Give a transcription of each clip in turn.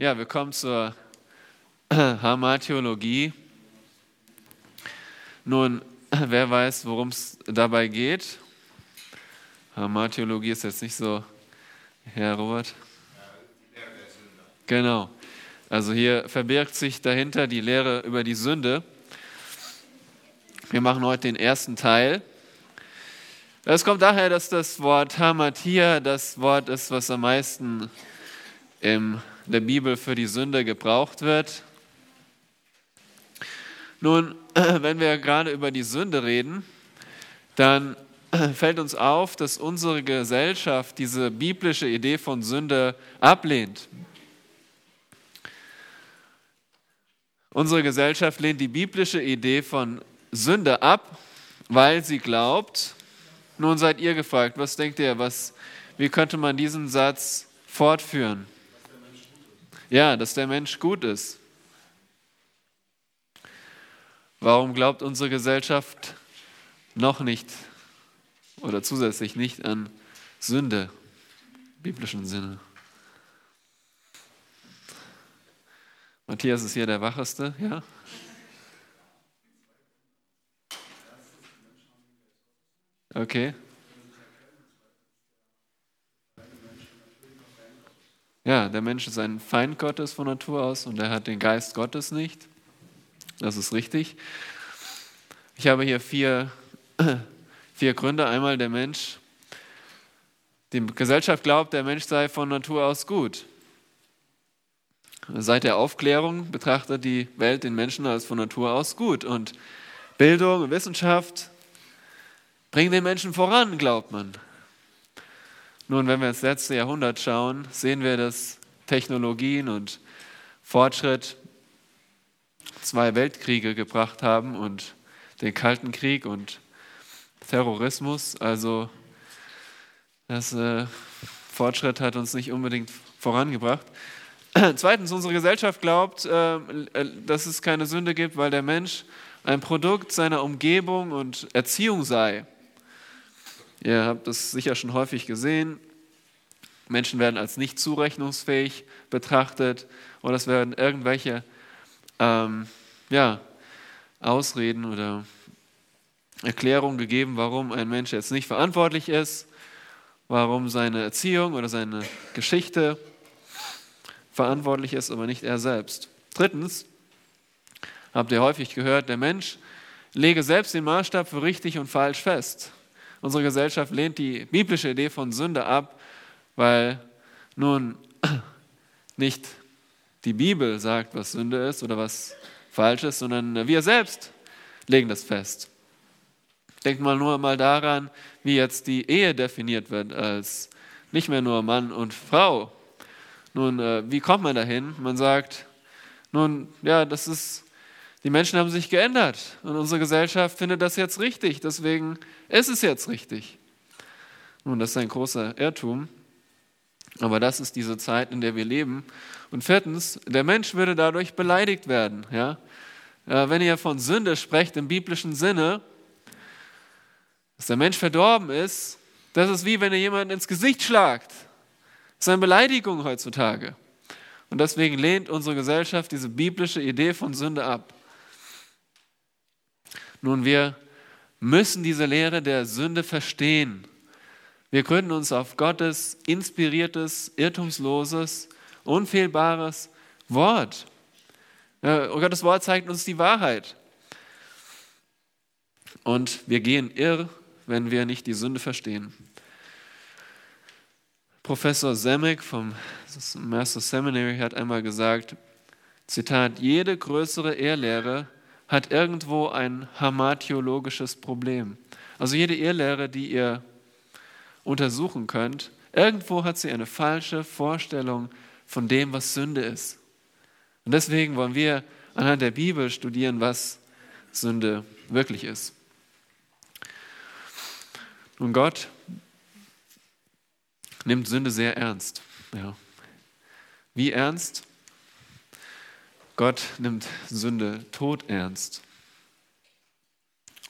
Ja, wir kommen zur Hamartheologie. Nun, wer weiß, worum es dabei geht? Hamartheologie ist jetzt nicht so, Herr Robert. Genau. Also hier verbirgt sich dahinter die Lehre über die Sünde. Wir machen heute den ersten Teil. Es kommt daher, dass das Wort Hamatia das Wort ist, was am meisten in der Bibel für die Sünde gebraucht wird. Nun, wenn wir gerade über die Sünde reden, dann fällt uns auf, dass unsere Gesellschaft diese biblische Idee von Sünde ablehnt. Unsere Gesellschaft lehnt die biblische Idee von Sünde ab, weil sie glaubt, nun seid ihr gefragt, was denkt ihr, was, wie könnte man diesen Satz fortführen? Ja, dass der Mensch gut ist. Warum glaubt unsere Gesellschaft noch nicht oder zusätzlich nicht an Sünde im biblischen Sinne? Matthias ist hier der Wacheste, ja? Okay. Ja, der Mensch ist ein Feind Gottes von Natur aus und er hat den Geist Gottes nicht. Das ist richtig. Ich habe hier vier, vier Gründe. Einmal der Mensch, die Gesellschaft glaubt, der Mensch sei von Natur aus gut. Seit der Aufklärung betrachtet die Welt den Menschen als von Natur aus gut. Und Bildung und Wissenschaft bringen den Menschen voran, glaubt man. Nun, wenn wir ins letzte Jahrhundert schauen, sehen wir, dass Technologien und Fortschritt zwei Weltkriege gebracht haben und den Kalten Krieg und Terrorismus. Also das äh, Fortschritt hat uns nicht unbedingt vorangebracht. Zweitens, unsere Gesellschaft glaubt, äh, äh, dass es keine Sünde gibt, weil der Mensch ein Produkt seiner Umgebung und Erziehung sei. Ihr habt das sicher schon häufig gesehen. Menschen werden als nicht zurechnungsfähig betrachtet oder es werden irgendwelche ähm, ja, Ausreden oder Erklärungen gegeben, warum ein Mensch jetzt nicht verantwortlich ist, warum seine Erziehung oder seine Geschichte verantwortlich ist, aber nicht er selbst. Drittens, habt ihr häufig gehört, der Mensch lege selbst den Maßstab für richtig und falsch fest. Unsere Gesellschaft lehnt die biblische Idee von Sünde ab, weil nun nicht die Bibel sagt, was Sünde ist oder was falsch ist, sondern wir selbst legen das fest. Denkt mal nur mal daran, wie jetzt die Ehe definiert wird als nicht mehr nur Mann und Frau. Nun, äh, wie kommt man dahin? Man sagt, nun, ja, das ist die Menschen haben sich geändert und unsere Gesellschaft findet das jetzt richtig. Deswegen ist es jetzt richtig. Nun, das ist ein großer Irrtum. Aber das ist diese Zeit, in der wir leben. Und viertens, der Mensch würde dadurch beleidigt werden. Ja? Wenn ihr von Sünde sprecht im biblischen Sinne, dass der Mensch verdorben ist, das ist wie wenn ihr jemanden ins Gesicht schlagt. Das ist eine Beleidigung heutzutage. Und deswegen lehnt unsere Gesellschaft diese biblische Idee von Sünde ab. Nun, wir müssen diese Lehre der Sünde verstehen. Wir gründen uns auf Gottes inspiriertes, irrtumsloses, unfehlbares Wort. Gottes Wort zeigt uns die Wahrheit. Und wir gehen irr, wenn wir nicht die Sünde verstehen. Professor Zemek vom Master Seminary hat einmal gesagt, Zitat, jede größere Ehrlehre hat irgendwo ein hamartiologisches Problem. Also jede Irrlehre, die ihr untersuchen könnt, irgendwo hat sie eine falsche Vorstellung von dem, was Sünde ist. Und deswegen wollen wir anhand der Bibel studieren, was Sünde wirklich ist. Und Gott nimmt Sünde sehr ernst. Ja. Wie ernst? Gott nimmt Sünde todernst.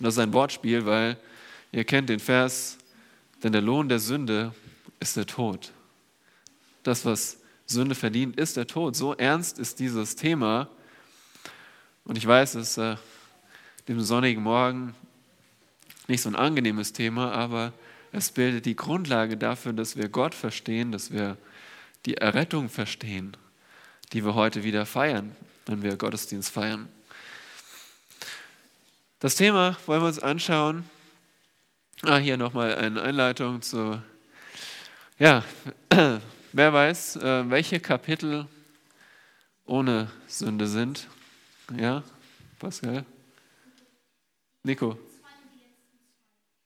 das ist ein Wortspiel, weil ihr kennt den Vers, denn der Lohn der Sünde ist der Tod. Das, was Sünde verdient, ist der Tod. So ernst ist dieses Thema. Und ich weiß, es ist äh, dem sonnigen Morgen nicht so ein angenehmes Thema, aber es bildet die Grundlage dafür, dass wir Gott verstehen, dass wir die Errettung verstehen, die wir heute wieder feiern, wenn wir Gottesdienst feiern. Das Thema wollen wir uns anschauen. Ah, hier nochmal eine Einleitung zu, ja, wer weiß, äh, welche Kapitel ohne Sünde sind. Ja, Pascal? Nico?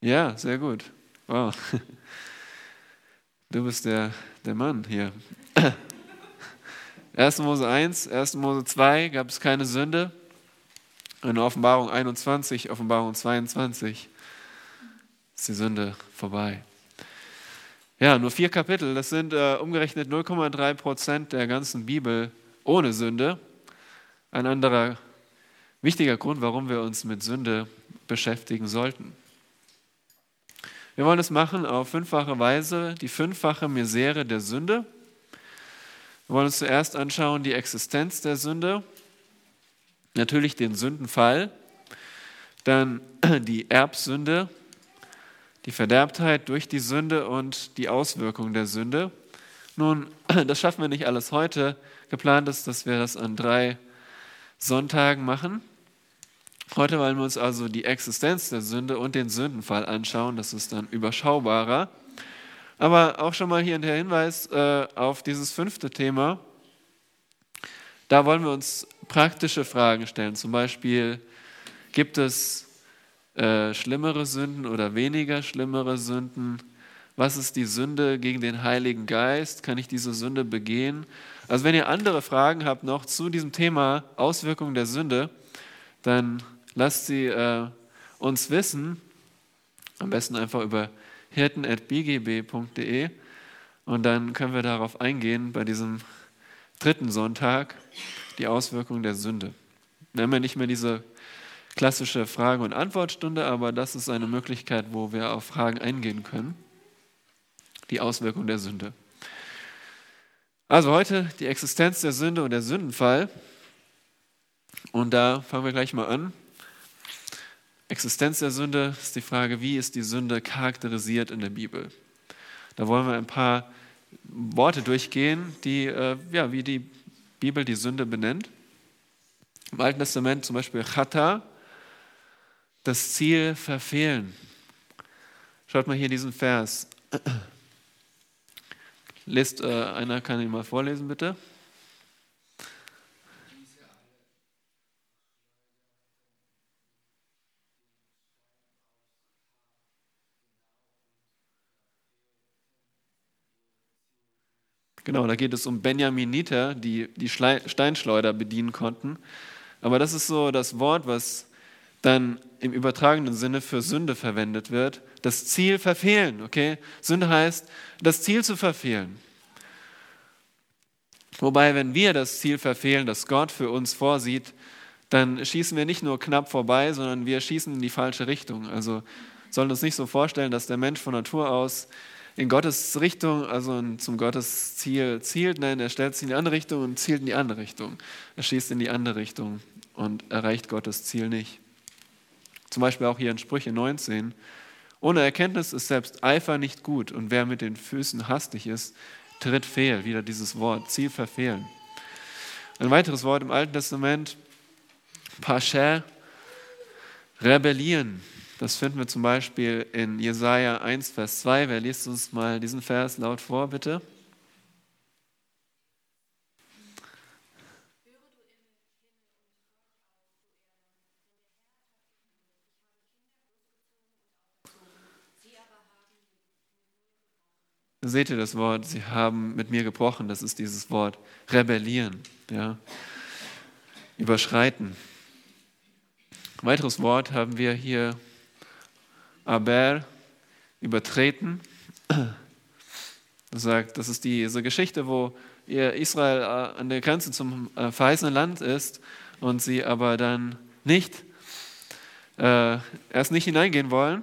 Ja, sehr gut. Wow. Du bist der, der Mann hier. 1. Mose 1, 1. Mose 2 gab es keine Sünde. In Offenbarung 21, Offenbarung 22 ist die Sünde vorbei. Ja, nur vier Kapitel, das sind äh, umgerechnet 0,3 Prozent der ganzen Bibel ohne Sünde. Ein anderer wichtiger Grund, warum wir uns mit Sünde beschäftigen sollten. Wir wollen es machen auf fünffache Weise, die fünffache Misere der Sünde. Wir wollen uns zuerst anschauen die Existenz der Sünde, natürlich den Sündenfall, dann die Erbsünde, die Verderbtheit durch die Sünde und die Auswirkungen der Sünde. Nun, das schaffen wir nicht alles heute. Geplant ist, dass wir das an drei Sonntagen machen. Heute wollen wir uns also die Existenz der Sünde und den Sündenfall anschauen. Das ist dann überschaubarer. Aber auch schon mal hier der Hinweis äh, auf dieses fünfte Thema. Da wollen wir uns praktische Fragen stellen. Zum Beispiel, gibt es äh, schlimmere Sünden oder weniger schlimmere Sünden? Was ist die Sünde gegen den Heiligen Geist? Kann ich diese Sünde begehen? Also wenn ihr andere Fragen habt noch zu diesem Thema Auswirkungen der Sünde, dann lasst sie äh, uns wissen. Am besten einfach über hirten.bgb.de und dann können wir darauf eingehen bei diesem dritten Sonntag, die Auswirkungen der Sünde. Wir haben ja nicht mehr diese klassische Frage- und Antwortstunde, aber das ist eine Möglichkeit, wo wir auf Fragen eingehen können. Die Auswirkungen der Sünde. Also heute die Existenz der Sünde und der Sündenfall. Und da fangen wir gleich mal an. Existenz der Sünde ist die Frage, wie ist die Sünde charakterisiert in der Bibel? Da wollen wir ein paar Worte durchgehen, die, äh, ja, wie die Bibel die Sünde benennt. Im Alten Testament zum Beispiel Chata, das Ziel verfehlen. Schaut mal hier diesen Vers. Lest, äh, einer kann ihn mal vorlesen, bitte. Genau, da geht es um Benjaminiter, die die Steinschleuder bedienen konnten. Aber das ist so das Wort, was dann im übertragenen Sinne für Sünde verwendet wird. Das Ziel verfehlen, okay? Sünde heißt, das Ziel zu verfehlen. Wobei, wenn wir das Ziel verfehlen, das Gott für uns vorsieht, dann schießen wir nicht nur knapp vorbei, sondern wir schießen in die falsche Richtung. Also sollen uns nicht so vorstellen, dass der Mensch von Natur aus in Gottes Richtung, also zum Gottes Ziel zielt. Nein, er stellt sich in die andere Richtung und zielt in die andere Richtung. Er schießt in die andere Richtung und erreicht Gottes Ziel nicht. Zum Beispiel auch hier in Sprüche 19. Ohne Erkenntnis ist selbst Eifer nicht gut und wer mit den Füßen hastig ist, tritt fehl. Wieder dieses Wort, Ziel verfehlen. Ein weiteres Wort im Alten Testament, Pasher, rebellieren. Das finden wir zum Beispiel in Jesaja 1, Vers 2. Wer liest uns mal diesen Vers laut vor, bitte? Seht ihr das Wort? Sie haben mit mir gebrochen. Das ist dieses Wort rebellieren, ja, überschreiten. Ein weiteres Wort haben wir hier aber übertreten. Das sagt, das ist diese Geschichte, wo Israel äh, an der Grenze zum äh, verheißenen Land ist und sie aber dann nicht, äh, erst nicht hineingehen wollen.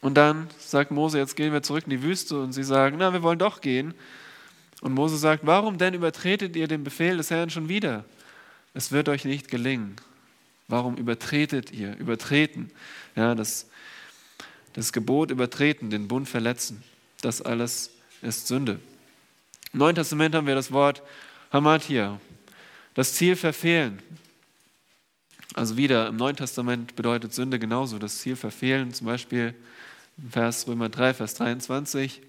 Und dann sagt Mose, jetzt gehen wir zurück in die Wüste und sie sagen, na, wir wollen doch gehen. Und Mose sagt, warum denn übertretet ihr den Befehl des Herrn schon wieder? Es wird euch nicht gelingen. Warum übertretet ihr? Übertreten. Ja, das, das Gebot übertreten, den Bund verletzen. Das alles ist Sünde. Im Neuen Testament haben wir das Wort Hamatia, das Ziel verfehlen. Also wieder im Neuen Testament bedeutet Sünde genauso das Ziel verfehlen. Zum Beispiel Vers Römer 3, Vers 23.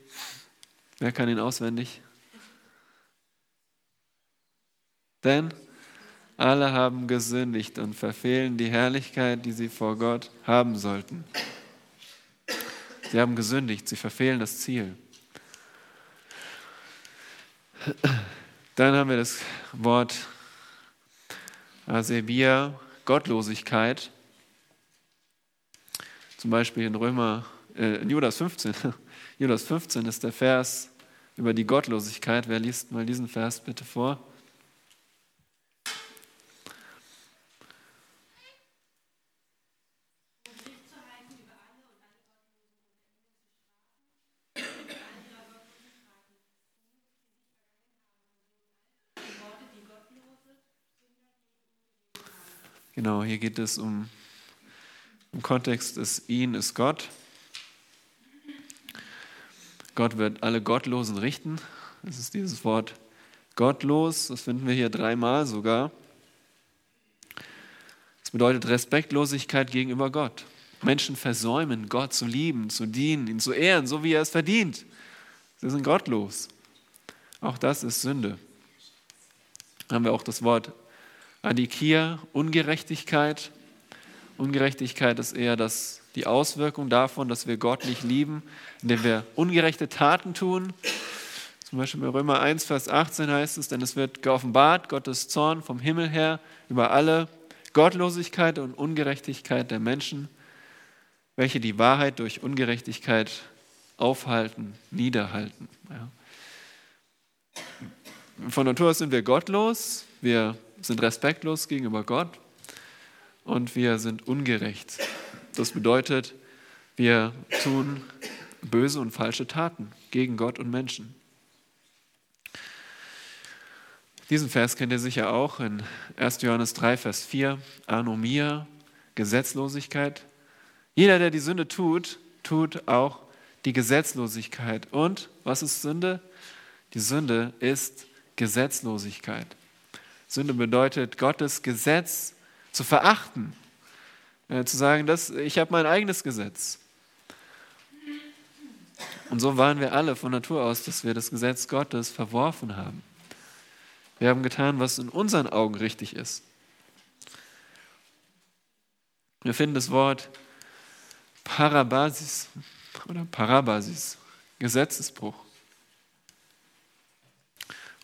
Wer kann ihn auswendig? Denn alle haben gesündigt und verfehlen die Herrlichkeit, die sie vor Gott haben sollten. Sie haben gesündigt, sie verfehlen das Ziel. Dann haben wir das Wort Asebia, Gottlosigkeit. Zum Beispiel in Römer, äh, in Judas 15. Judas 15 ist der Vers über die Gottlosigkeit. Wer liest mal diesen Vers bitte vor? Genau, hier geht es um, im Kontext des Ihn ist Gott. Gott wird alle Gottlosen richten. Das ist dieses Wort gottlos, das finden wir hier dreimal sogar. Das bedeutet Respektlosigkeit gegenüber Gott. Menschen versäumen, Gott zu lieben, zu dienen, ihn zu ehren, so wie er es verdient. Sie sind gottlos. Auch das ist Sünde. Dann haben wir auch das Wort Adikia, Ungerechtigkeit. Ungerechtigkeit ist eher das, die Auswirkung davon, dass wir Gott nicht lieben, indem wir ungerechte Taten tun. Zum Beispiel bei Römer 1, Vers 18 heißt es, denn es wird geoffenbart, Gottes Zorn vom Himmel her über alle Gottlosigkeit und Ungerechtigkeit der Menschen, welche die Wahrheit durch Ungerechtigkeit aufhalten, niederhalten. Ja. Von Natur aus sind wir gottlos, wir sind respektlos gegenüber Gott und wir sind ungerecht. Das bedeutet, wir tun böse und falsche Taten gegen Gott und Menschen. Diesen Vers kennt ihr sicher auch in 1. Johannes 3, Vers 4, Anomia, Gesetzlosigkeit. Jeder, der die Sünde tut, tut auch die Gesetzlosigkeit. Und was ist Sünde? Die Sünde ist Gesetzlosigkeit. Sünde bedeutet, Gottes Gesetz zu verachten. Äh, zu sagen, dass ich habe mein eigenes Gesetz. Und so waren wir alle von Natur aus, dass wir das Gesetz Gottes verworfen haben. Wir haben getan, was in unseren Augen richtig ist. Wir finden das Wort Parabasis oder Parabasis, Gesetzesbruch.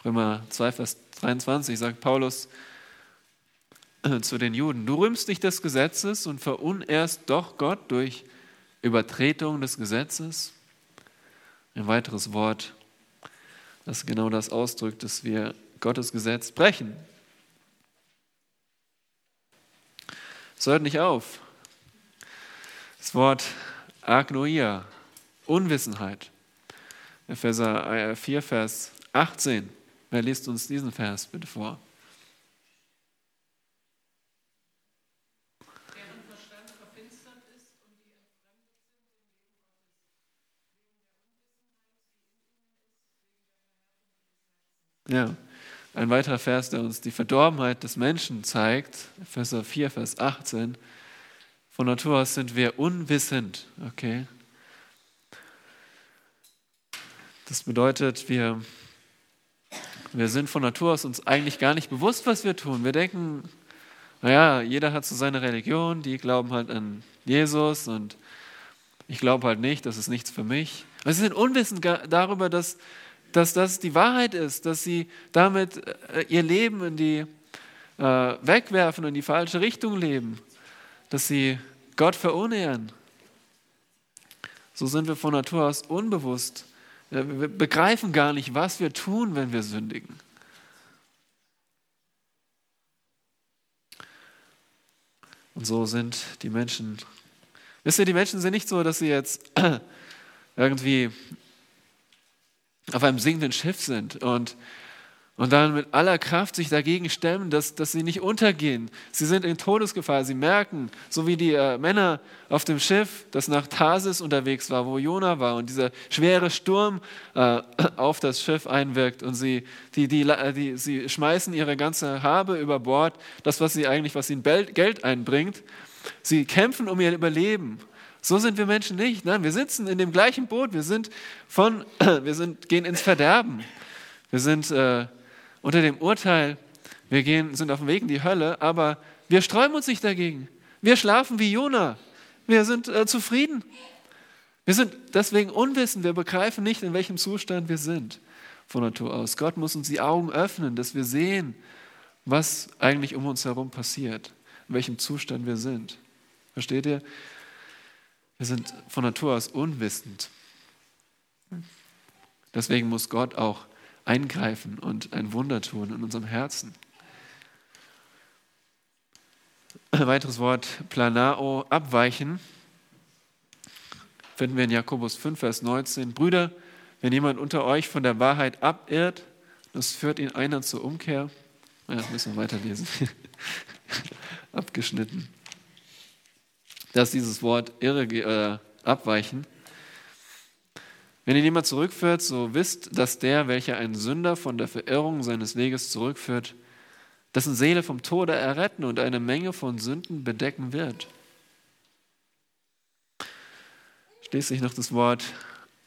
Römer 2, Vers 23 sagt Paulus äh, zu den Juden, du rühmst dich des Gesetzes und verunehrst doch Gott durch Übertretung des Gesetzes. Ein weiteres Wort, das genau das ausdrückt, dass wir Gottes Gesetz brechen. Es hört nicht auf. Das Wort Agnoia, Unwissenheit. Epheser 4, Vers 18. Wer liest uns diesen Vers bitte vor? Ja, ein weiterer Vers, der uns die Verdorbenheit des Menschen zeigt, Vers 4, Vers 18. Von Natur aus sind wir unwissend, okay? Das bedeutet, wir wir sind von Natur aus uns eigentlich gar nicht bewusst, was wir tun. Wir denken, naja, jeder hat so seine Religion, die glauben halt an Jesus und ich glaube halt nicht, das ist nichts für mich. Und sie sind unwissend darüber, dass, dass das die Wahrheit ist, dass sie damit äh, ihr Leben in die äh, wegwerfen, in die falsche Richtung leben, dass sie Gott verunehren. So sind wir von Natur aus unbewusst wir begreifen gar nicht, was wir tun, wenn wir sündigen. Und so sind die Menschen. Wisst ihr, die Menschen sind nicht so, dass sie jetzt irgendwie auf einem sinkenden Schiff sind und und dann mit aller Kraft sich dagegen stemmen, dass, dass sie nicht untergehen. Sie sind in Todesgefahr. Sie merken, so wie die äh, Männer auf dem Schiff, das nach Tarsis unterwegs war, wo Jona war und dieser schwere Sturm äh, auf das Schiff einwirkt und sie, die, die, die, sie schmeißen ihre ganze Habe über Bord, das, was sie eigentlich, was ihnen Geld einbringt. Sie kämpfen um ihr Überleben. So sind wir Menschen nicht. Nein, wir sitzen in dem gleichen Boot. Wir sind von, wir sind, gehen ins Verderben. Wir sind äh, unter dem Urteil, wir gehen, sind auf dem Weg in die Hölle, aber wir sträuben uns nicht dagegen. Wir schlafen wie Jona. Wir sind äh, zufrieden. Wir sind deswegen unwissend. Wir begreifen nicht, in welchem Zustand wir sind von Natur aus. Gott muss uns die Augen öffnen, dass wir sehen, was eigentlich um uns herum passiert, in welchem Zustand wir sind. Versteht ihr? Wir sind von Natur aus unwissend. Deswegen muss Gott auch eingreifen und ein Wunder tun in unserem Herzen. Ein weiteres Wort, planao, abweichen, finden wir in Jakobus 5, Vers 19. Brüder, wenn jemand unter euch von der Wahrheit abirrt, das führt ihn einer zur Umkehr. Ja, müssen wir weiterlesen. Abgeschnitten. Das ist dieses Wort irre, äh, abweichen. Wenn ihn jemand zurückführt, so wisst, dass der, welcher einen Sünder von der Verirrung seines Weges zurückführt, dessen Seele vom Tode erretten und eine Menge von Sünden bedecken wird. Schließlich noch das Wort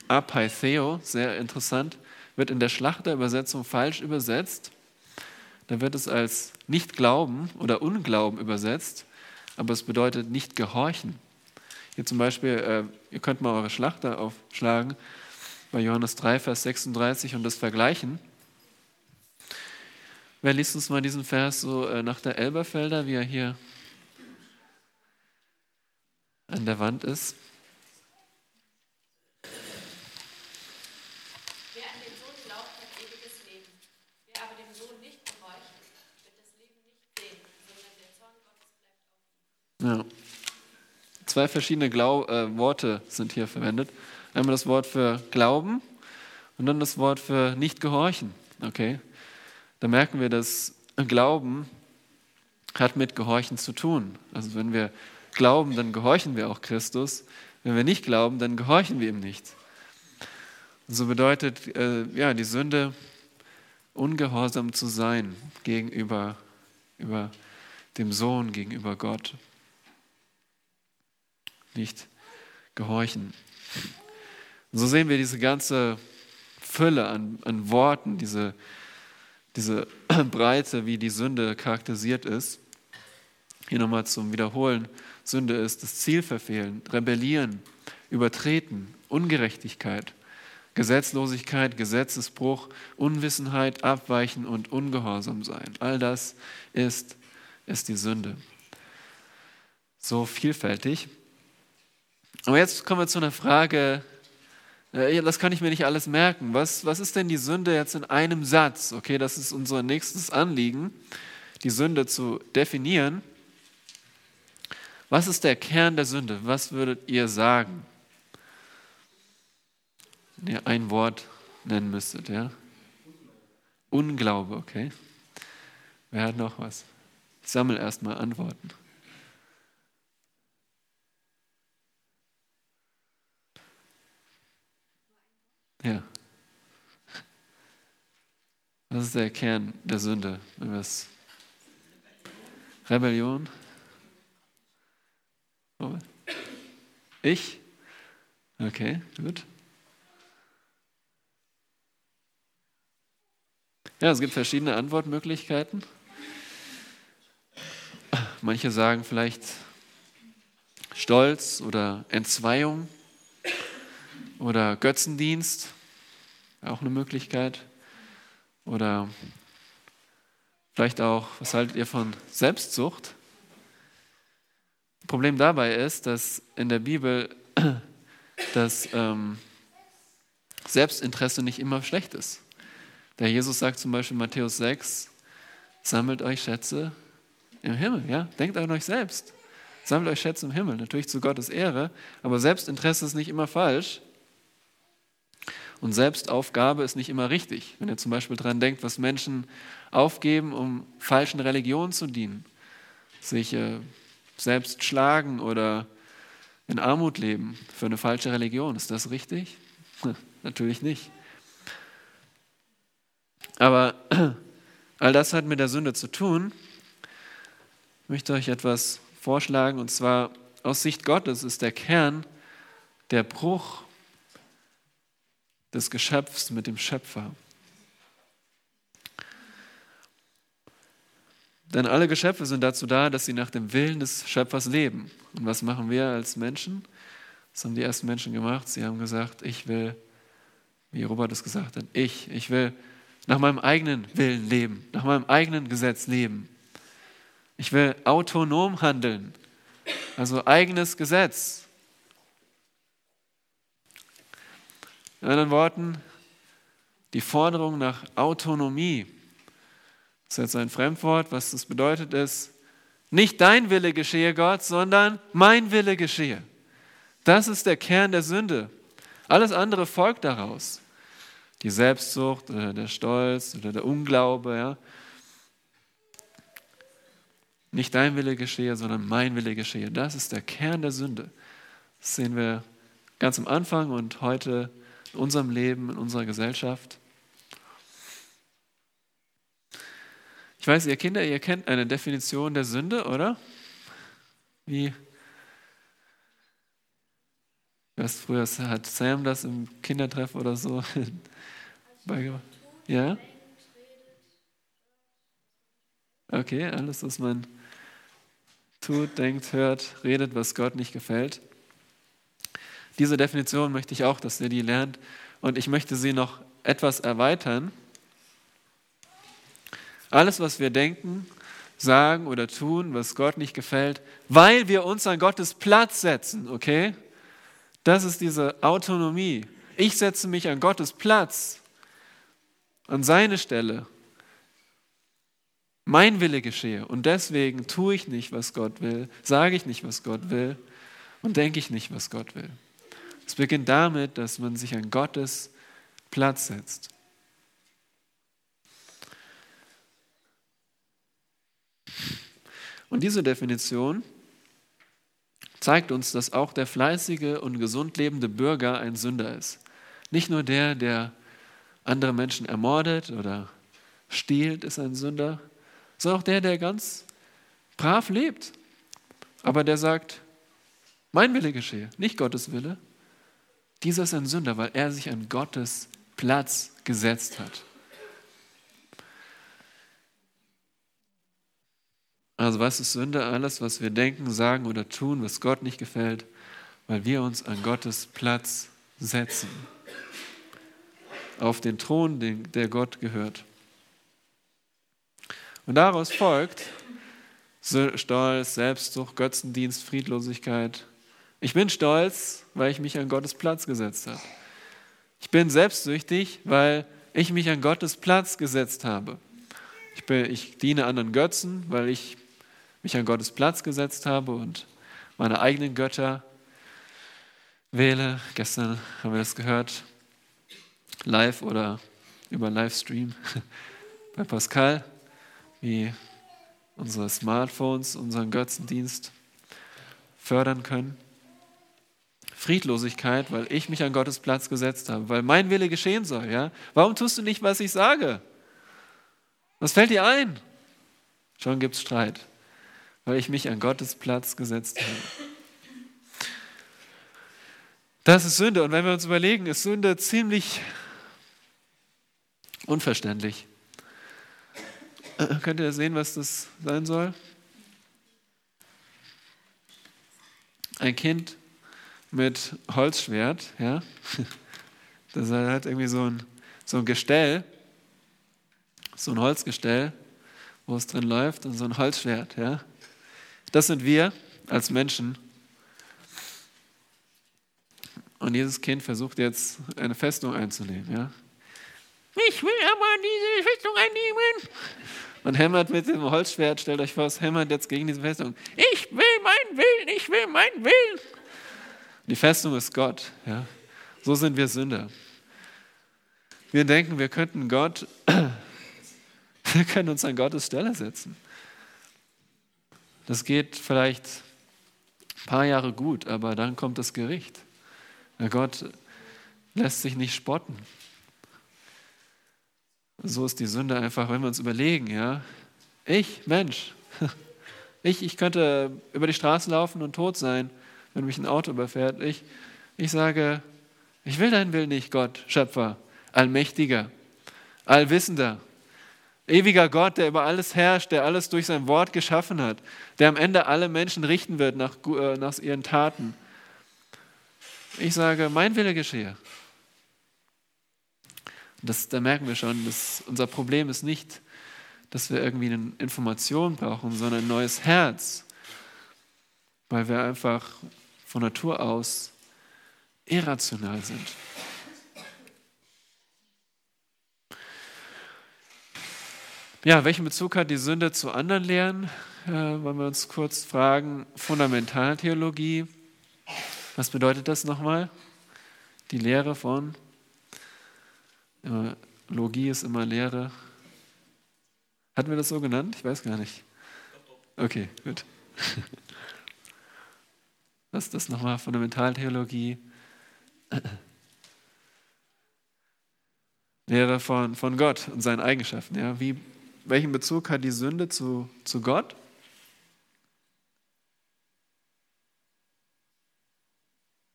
apaitheo, sehr interessant, wird in der Schlachterübersetzung falsch übersetzt. Da wird es als nicht glauben oder unglauben übersetzt, aber es bedeutet nicht gehorchen. Hier zum Beispiel, äh, ihr könnt mal eure Schlachter aufschlagen bei Johannes 3, Vers 36 und das vergleichen. Wer liest uns mal diesen Vers so äh, nach der Elberfelder, wie er hier an der Wand ist? Ja. Zwei verschiedene Glau äh, Worte sind hier verwendet. Einmal das Wort für Glauben und dann das Wort für nicht gehorchen. Okay? Da merken wir, dass Glauben hat mit Gehorchen zu tun. Also wenn wir glauben, dann gehorchen wir auch Christus. Wenn wir nicht glauben, dann gehorchen wir ihm nicht. Und so bedeutet äh, ja die Sünde ungehorsam zu sein gegenüber über dem Sohn, gegenüber Gott. Nicht gehorchen. Und so sehen wir diese ganze Fülle an, an Worten, diese, diese Breite, wie die Sünde charakterisiert ist. Hier nochmal zum Wiederholen. Sünde ist das Zielverfehlen, Rebellieren, Übertreten, Ungerechtigkeit, Gesetzlosigkeit, Gesetzesbruch, Unwissenheit, Abweichen und Ungehorsam sein. All das ist, ist die Sünde. So vielfältig. Aber jetzt kommen wir zu einer Frage, das kann ich mir nicht alles merken. Was, was ist denn die Sünde jetzt in einem Satz? Okay, das ist unser nächstes Anliegen, die Sünde zu definieren. Was ist der Kern der Sünde? Was würdet ihr sagen? Wenn ihr ein Wort nennen müsstet, ja? Unglaube, okay. Wer hat noch was? Ich sammle erstmal Antworten. Ja. Was ist der Kern der Sünde? Rebellion? Ich? Okay, gut. Ja, es gibt verschiedene Antwortmöglichkeiten. Manche sagen vielleicht Stolz oder Entzweiung oder Götzendienst, auch eine Möglichkeit. Oder vielleicht auch, was haltet ihr von Selbstsucht? Problem dabei ist, dass in der Bibel das ähm, Selbstinteresse nicht immer schlecht ist. Der Jesus sagt zum Beispiel in Matthäus 6, sammelt euch Schätze im Himmel, ja? Denkt an euch selbst. Sammelt euch Schätze im Himmel, natürlich zu Gottes Ehre, aber Selbstinteresse ist nicht immer falsch. Und Selbstaufgabe ist nicht immer richtig. Wenn ihr zum Beispiel daran denkt, was Menschen aufgeben, um falschen Religionen zu dienen, sich äh, selbst schlagen oder in Armut leben für eine falsche Religion, ist das richtig? Natürlich nicht. Aber all das hat mit der Sünde zu tun. Ich möchte euch etwas vorschlagen, und zwar aus Sicht Gottes ist der Kern der Bruch des Geschöpfs mit dem Schöpfer. Denn alle Geschöpfe sind dazu da, dass sie nach dem Willen des Schöpfers leben. Und was machen wir als Menschen? Das haben die ersten Menschen gemacht. Sie haben gesagt, ich will, wie Robert es gesagt hat, ich, ich will nach meinem eigenen Willen leben, nach meinem eigenen Gesetz leben. Ich will autonom handeln, also eigenes Gesetz. In anderen Worten, die Forderung nach Autonomie. Das ist jetzt ein Fremdwort. Was das bedeutet ist, nicht dein Wille geschehe, Gott, sondern mein Wille geschehe. Das ist der Kern der Sünde. Alles andere folgt daraus. Die Selbstsucht oder der Stolz oder der Unglaube. Ja. Nicht dein Wille geschehe, sondern mein Wille geschehe. Das ist der Kern der Sünde. Das sehen wir ganz am Anfang und heute in unserem Leben, in unserer Gesellschaft. Ich weiß, ihr Kinder, ihr kennt eine Definition der Sünde, oder? Wie? Was früher hat Sam das im Kindertreff oder so Ja? Okay, alles, was man tut, denkt, hört, redet, was Gott nicht gefällt. Diese Definition möchte ich auch, dass ihr die lernt. Und ich möchte sie noch etwas erweitern. Alles, was wir denken, sagen oder tun, was Gott nicht gefällt, weil wir uns an Gottes Platz setzen, okay? Das ist diese Autonomie. Ich setze mich an Gottes Platz, an seine Stelle. Mein Wille geschehe. Und deswegen tue ich nicht, was Gott will, sage ich nicht, was Gott will und denke ich nicht, was Gott will. Es beginnt damit, dass man sich an Gottes Platz setzt. Und diese Definition zeigt uns, dass auch der fleißige und gesund lebende Bürger ein Sünder ist. Nicht nur der, der andere Menschen ermordet oder stiehlt, ist ein Sünder, sondern auch der, der ganz brav lebt, aber der sagt, mein Wille geschehe, nicht Gottes Wille. Dieser ist ein Sünder, weil er sich an Gottes Platz gesetzt hat. Also was ist Sünde? Alles, was wir denken, sagen oder tun, was Gott nicht gefällt, weil wir uns an Gottes Platz setzen. Auf den Thron, der Gott gehört. Und daraus folgt Stolz, Selbstsucht, Götzendienst, Friedlosigkeit, ich bin stolz, weil ich mich an Gottes Platz gesetzt habe. Ich bin selbstsüchtig, weil ich mich an Gottes Platz gesetzt habe. Ich, bin, ich diene anderen Götzen, weil ich mich an Gottes Platz gesetzt habe und meine eigenen Götter wähle. Gestern haben wir das gehört, live oder über Livestream bei Pascal, wie unsere Smartphones unseren Götzendienst fördern können. Friedlosigkeit, weil ich mich an Gottes Platz gesetzt habe, weil mein Wille geschehen soll. Ja? Warum tust du nicht, was ich sage? Was fällt dir ein? Schon gibt es Streit, weil ich mich an Gottes Platz gesetzt habe. Das ist Sünde. Und wenn wir uns überlegen, ist Sünde ziemlich unverständlich. Äh, könnt ihr sehen, was das sein soll? Ein Kind mit Holzschwert, ja. Das hat irgendwie so ein, so ein Gestell, so ein Holzgestell, wo es drin läuft und so ein Holzschwert, ja. Das sind wir als Menschen. Und dieses Kind versucht jetzt eine Festung einzunehmen, ja. Ich will aber diese Festung einnehmen. Und hämmert mit dem Holzschwert, stellt euch vor, es hämmert jetzt gegen diese Festung. Ich will meinen Willen, ich will meinen Willen. Die Festung ist Gott. Ja? So sind wir Sünder. Wir denken, wir könnten Gott, wir können uns an Gottes Stelle setzen. Das geht vielleicht ein paar Jahre gut, aber dann kommt das Gericht. Gott lässt sich nicht spotten. So ist die Sünde einfach, wenn wir uns überlegen, ja, ich, Mensch, ich, ich könnte über die Straße laufen und tot sein, wenn mich ein Auto überfährt. Ich, ich sage, ich will deinen Willen nicht, Gott, Schöpfer, Allmächtiger, Allwissender, ewiger Gott, der über alles herrscht, der alles durch sein Wort geschaffen hat, der am Ende alle Menschen richten wird nach, äh, nach ihren Taten. Ich sage, mein Wille geschehe. Das, da merken wir schon, dass unser Problem ist nicht, dass wir irgendwie eine Information brauchen, sondern ein neues Herz, weil wir einfach von Natur aus irrational sind. Ja, welchen Bezug hat die Sünde zu anderen Lehren? Äh, wollen wir uns kurz fragen. Fundamentaltheologie. Was bedeutet das nochmal? Die Lehre von Logie ist immer Lehre. Hatten wir das so genannt? Ich weiß gar nicht. Okay, gut. Was ist das nochmal? Fundamentaltheologie. Lehre von, von Gott und seinen Eigenschaften. Ja? Wie, welchen Bezug hat die Sünde zu, zu Gott?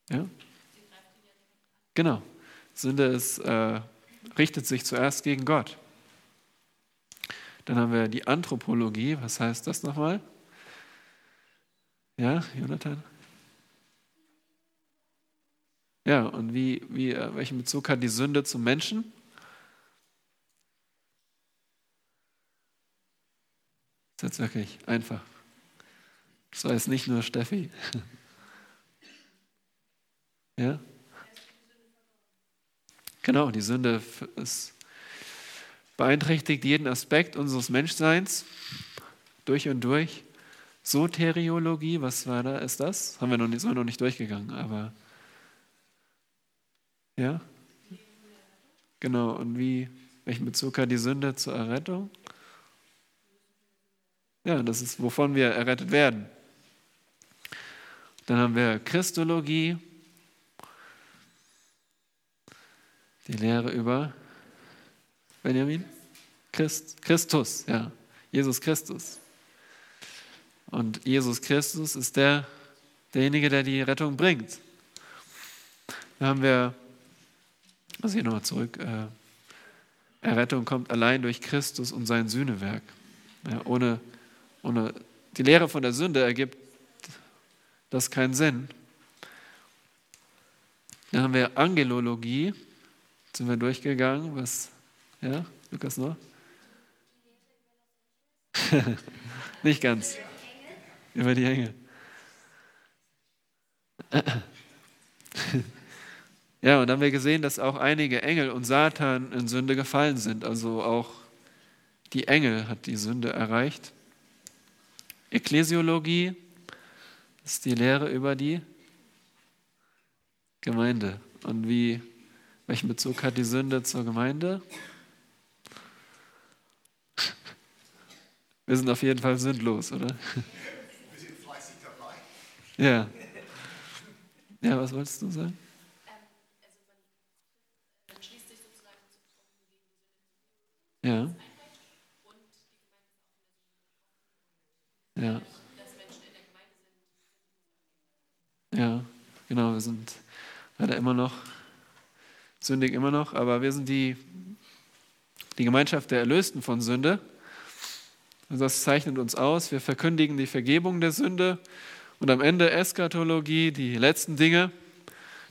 Ja? Genau. Sünde ist äh, richtet sich zuerst gegen Gott. Dann haben wir die Anthropologie. Was heißt das nochmal? Ja, Jonathan? Ja, und wie, wie, äh, welchen Bezug hat die Sünde zum Menschen? Das ist jetzt wirklich einfach. Das weiß nicht nur Steffi. Ja? Genau, die Sünde ist, beeinträchtigt jeden Aspekt unseres Menschseins durch und durch. Soteriologie, was war da, ist das? Haben wir noch nicht, sind wir noch nicht durchgegangen, aber ja? Genau, und wie, welchen Bezug hat die Sünde zur Errettung? Ja, das ist, wovon wir errettet werden. Dann haben wir Christologie, Die Lehre über Benjamin? Christ, Christus, ja. Jesus Christus. Und Jesus Christus ist der, derjenige, der die Rettung bringt. Da haben wir, also hier nochmal zurück, äh, Errettung kommt allein durch Christus und sein Sühnewerk. Ja, ohne, ohne die Lehre von der Sünde ergibt das keinen Sinn. Dann haben wir Angelologie, sind wir durchgegangen. Was, ja, Lukas noch? Nicht ganz. Über die Engel. ja, und dann haben wir gesehen, dass auch einige Engel und Satan in Sünde gefallen sind. Also auch die Engel hat die Sünde erreicht. Ekklesiologie ist die Lehre über die Gemeinde und wie welchen Bezug hat die Sünde zur Gemeinde? Wir sind auf jeden Fall sündlos, oder? Wir sind fleißig dabei. Ja. Ja, was wolltest du sagen? Ja. Ja. Ja, genau, wir sind leider immer noch sündig immer noch, aber wir sind die, die Gemeinschaft der Erlösten von Sünde. Und das zeichnet uns aus. Wir verkündigen die Vergebung der Sünde und am Ende Eskatologie, die letzten Dinge.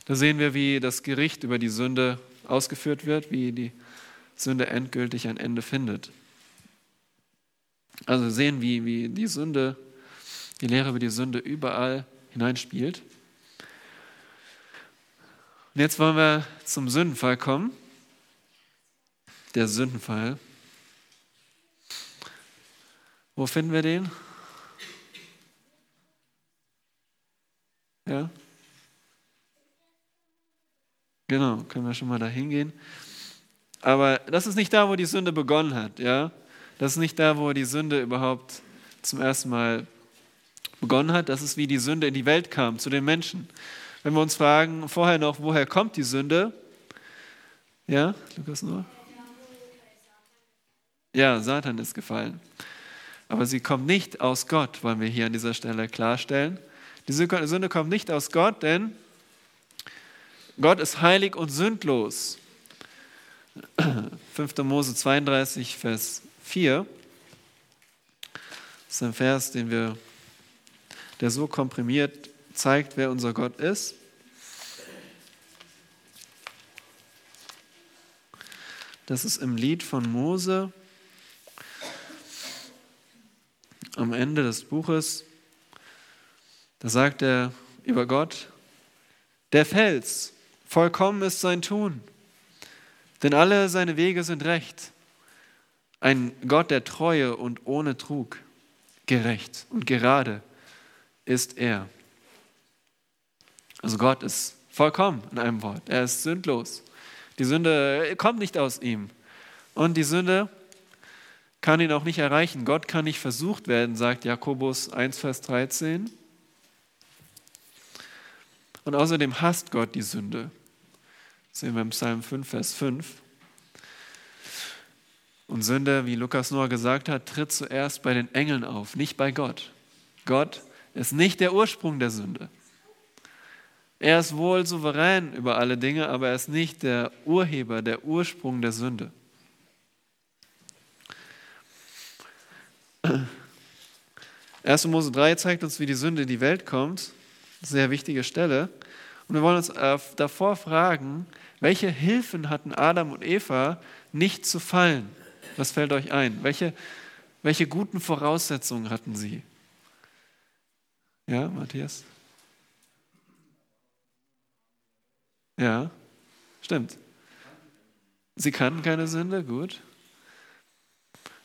Da sehen wir, wie das Gericht über die Sünde ausgeführt wird, wie die Sünde endgültig ein Ende findet. Also sehen, wie, wie die Sünde, die Lehre über die Sünde überall hineinspielt. Und jetzt wollen wir zum Sündenfall kommen. Der Sündenfall. Wo finden wir den? Ja? Genau, können wir schon mal da hingehen. Aber das ist nicht da, wo die Sünde begonnen hat. Ja? Das ist nicht da, wo die Sünde überhaupt zum ersten Mal begonnen hat. Das ist, wie die Sünde in die Welt kam, zu den Menschen. Wenn wir uns fragen, vorher noch, woher kommt die Sünde? Ja, Lukas nur? Ja, Satan ist gefallen. Aber sie kommt nicht aus Gott, wollen wir hier an dieser Stelle klarstellen. Die Sünde kommt nicht aus Gott, denn Gott ist heilig und sündlos. 5. Mose 32, Vers 4. Das ist ein Vers, den wir, der so komprimiert zeigt, wer unser Gott ist. Das ist im Lied von Mose am Ende des Buches, da sagt er über Gott, der Fels, vollkommen ist sein Tun, denn alle seine Wege sind recht. Ein Gott der Treue und ohne Trug, gerecht und gerade ist er. Also Gott ist vollkommen in einem Wort. Er ist sündlos. Die Sünde kommt nicht aus ihm. Und die Sünde kann ihn auch nicht erreichen. Gott kann nicht versucht werden, sagt Jakobus 1, Vers 13. Und außerdem hasst Gott die Sünde. Sehen wir im Psalm 5, Vers 5. Und Sünde, wie Lukas Noah gesagt hat, tritt zuerst bei den Engeln auf, nicht bei Gott. Gott ist nicht der Ursprung der Sünde. Er ist wohl souverän über alle Dinge, aber er ist nicht der Urheber, der Ursprung der Sünde. 1. Mose 3 zeigt uns, wie die Sünde in die Welt kommt. Sehr wichtige Stelle. Und wir wollen uns davor fragen, welche Hilfen hatten Adam und Eva, nicht zu fallen? Was fällt euch ein? Welche, welche guten Voraussetzungen hatten sie? Ja, Matthias? Ja, stimmt. Sie kannten keine Sünde, gut.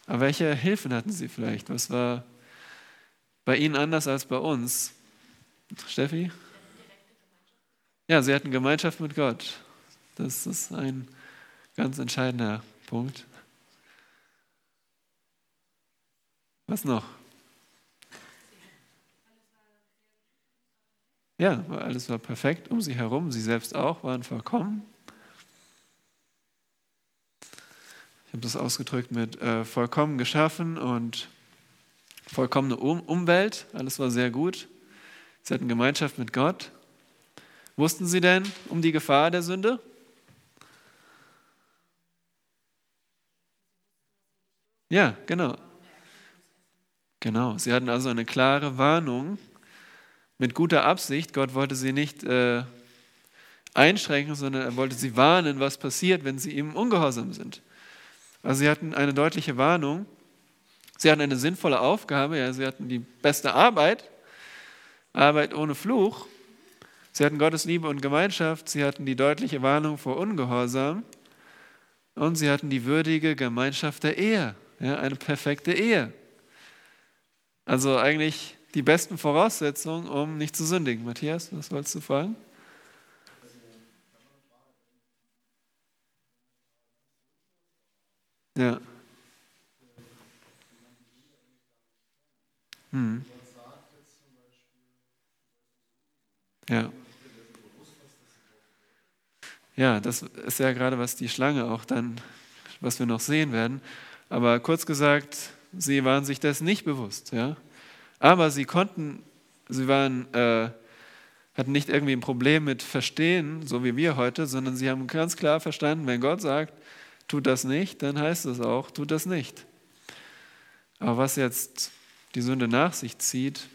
Aber welche Hilfen hatten sie vielleicht? Was war bei ihnen anders als bei uns? Steffi? Ja, sie hatten Gemeinschaft mit Gott. Das ist ein ganz entscheidender Punkt. Was noch? Ja, alles war perfekt um sie herum. Sie selbst auch waren vollkommen. Ich habe das ausgedrückt mit äh, vollkommen geschaffen und vollkommene um Umwelt. Alles war sehr gut. Sie hatten Gemeinschaft mit Gott. Wussten sie denn um die Gefahr der Sünde? Ja, genau. Genau. Sie hatten also eine klare Warnung mit guter Absicht. Gott wollte sie nicht äh, einschränken, sondern er wollte sie warnen, was passiert, wenn sie ihm ungehorsam sind. Also sie hatten eine deutliche Warnung. Sie hatten eine sinnvolle Aufgabe, ja, sie hatten die beste Arbeit, Arbeit ohne Fluch. Sie hatten Gottes Liebe und Gemeinschaft, sie hatten die deutliche Warnung vor Ungehorsam und sie hatten die würdige Gemeinschaft der Ehe, ja, eine perfekte Ehe. Also eigentlich die besten Voraussetzungen, um nicht zu sündigen. Matthias, was wolltest du fragen? Ja. Hm. Ja. Ja, das ist ja gerade, was die Schlange auch dann, was wir noch sehen werden. Aber kurz gesagt, sie waren sich das nicht bewusst. Ja? Aber sie konnten, sie waren, äh, hatten nicht irgendwie ein Problem mit Verstehen, so wie wir heute, sondern sie haben ganz klar verstanden, wenn Gott sagt, tut das nicht, dann heißt es auch, tut das nicht. Aber was jetzt die Sünde nach sich zieht,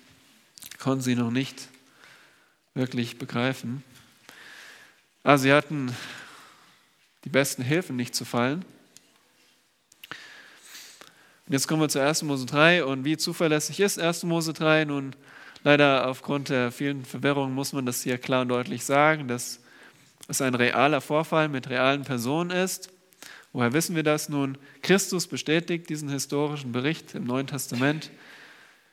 konnten sie noch nicht wirklich begreifen. Also sie hatten die besten Hilfen, nicht zu fallen. Und jetzt kommen wir zu 1. Mose 3 und wie zuverlässig ist 1. Mose 3? Nun, leider aufgrund der vielen Verwirrungen muss man das hier klar und deutlich sagen, dass es ein realer Vorfall mit realen Personen ist. Woher wissen wir das? Nun, Christus bestätigt diesen historischen Bericht im Neuen Testament,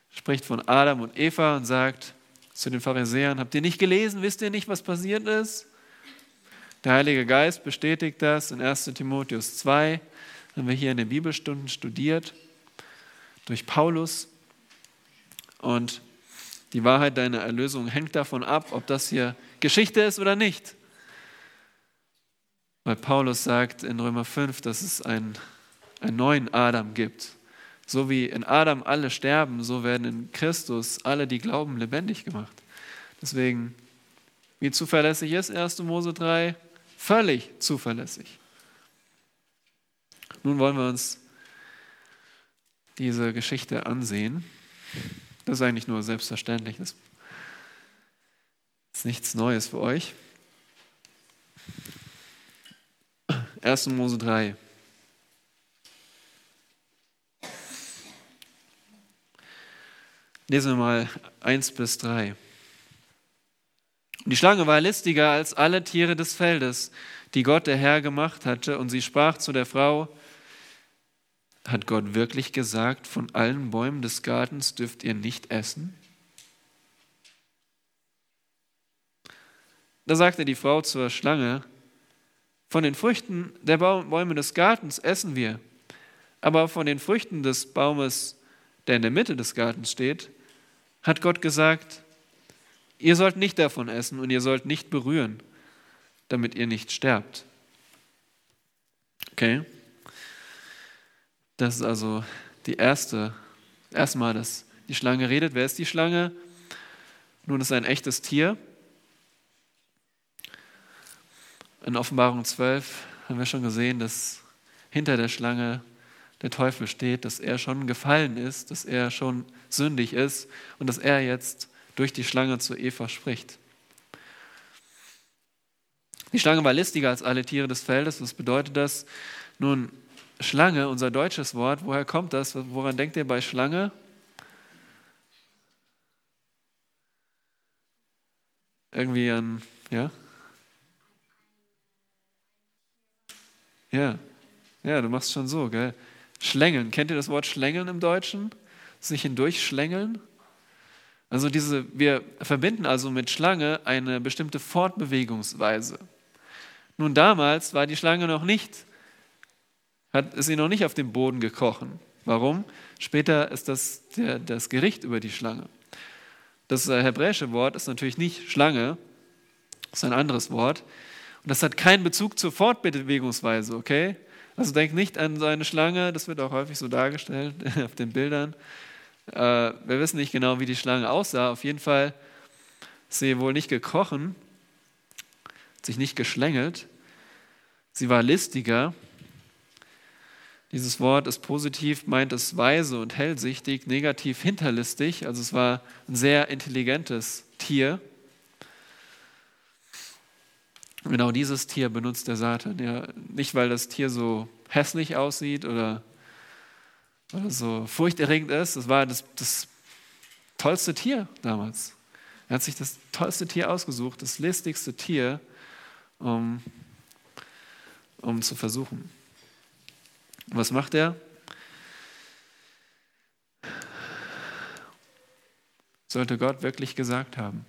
spricht von Adam und Eva und sagt zu den Pharisäern, habt ihr nicht gelesen, wisst ihr nicht, was passiert ist? Der Heilige Geist bestätigt das in 1 Timotheus 2, haben wir hier in den Bibelstunden studiert, durch Paulus. Und die Wahrheit deiner Erlösung hängt davon ab, ob das hier Geschichte ist oder nicht. Weil Paulus sagt in Römer 5, dass es einen, einen neuen Adam gibt. So wie in Adam alle sterben, so werden in Christus alle, die glauben, lebendig gemacht. Deswegen, wie zuverlässig ist 1. Mose 3? Völlig zuverlässig. Nun wollen wir uns diese Geschichte ansehen. Das ist eigentlich nur selbstverständlich. Das ist nichts Neues für euch. 1. Mose 3. Lesen wir mal 1 bis 3. Die Schlange war listiger als alle Tiere des Feldes, die Gott der Herr gemacht hatte, und sie sprach zu der Frau, hat Gott wirklich gesagt, von allen Bäumen des Gartens dürft ihr nicht essen? Da sagte die Frau zur Schlange, von den Früchten der Bäume des Gartens essen wir, aber von den Früchten des Baumes, der in der Mitte des Gartens steht, hat Gott gesagt, ihr sollt nicht davon essen und ihr sollt nicht berühren, damit ihr nicht sterbt. Okay? Das ist also die erste, erstmal, dass die Schlange redet. Wer ist die Schlange? Nun ist ein echtes Tier. In Offenbarung 12 haben wir schon gesehen, dass hinter der Schlange der Teufel steht, dass er schon gefallen ist, dass er schon sündig ist und dass er jetzt durch die Schlange zu Eva spricht. Die Schlange war listiger als alle Tiere des Feldes. Was bedeutet das? Nun, Schlange, unser deutsches Wort, woher kommt das? Woran denkt ihr bei Schlange? Irgendwie an, ja? Ja, ja, du machst schon so, gell? Schlängeln, kennt ihr das Wort Schlängeln im Deutschen? Sich hindurchschlängeln? Also diese, wir verbinden also mit Schlange eine bestimmte Fortbewegungsweise. Nun damals war die Schlange noch nicht hat, sie noch nicht auf dem Boden gekrochen. Warum? Später ist das der, das Gericht über die Schlange. Das hebräische Wort ist natürlich nicht Schlange, ist ein anderes Wort. Und das hat keinen Bezug zur Fortbewegungsweise, okay? Also denk nicht an so eine Schlange, das wird auch häufig so dargestellt auf den Bildern. Äh, wir wissen nicht genau, wie die Schlange aussah. Auf jeden Fall ist sie wohl nicht gekrochen, hat sich nicht geschlängelt. Sie war listiger dieses Wort ist positiv, meint es weise und hellsichtig, negativ hinterlistig. Also es war ein sehr intelligentes Tier. Genau dieses Tier benutzt der Satan. Ja, nicht, weil das Tier so hässlich aussieht oder, oder so furchterregend ist. Es war das, das tollste Tier damals. Er hat sich das tollste Tier ausgesucht, das listigste Tier, um, um zu versuchen. Was macht er? Sollte Gott wirklich gesagt haben.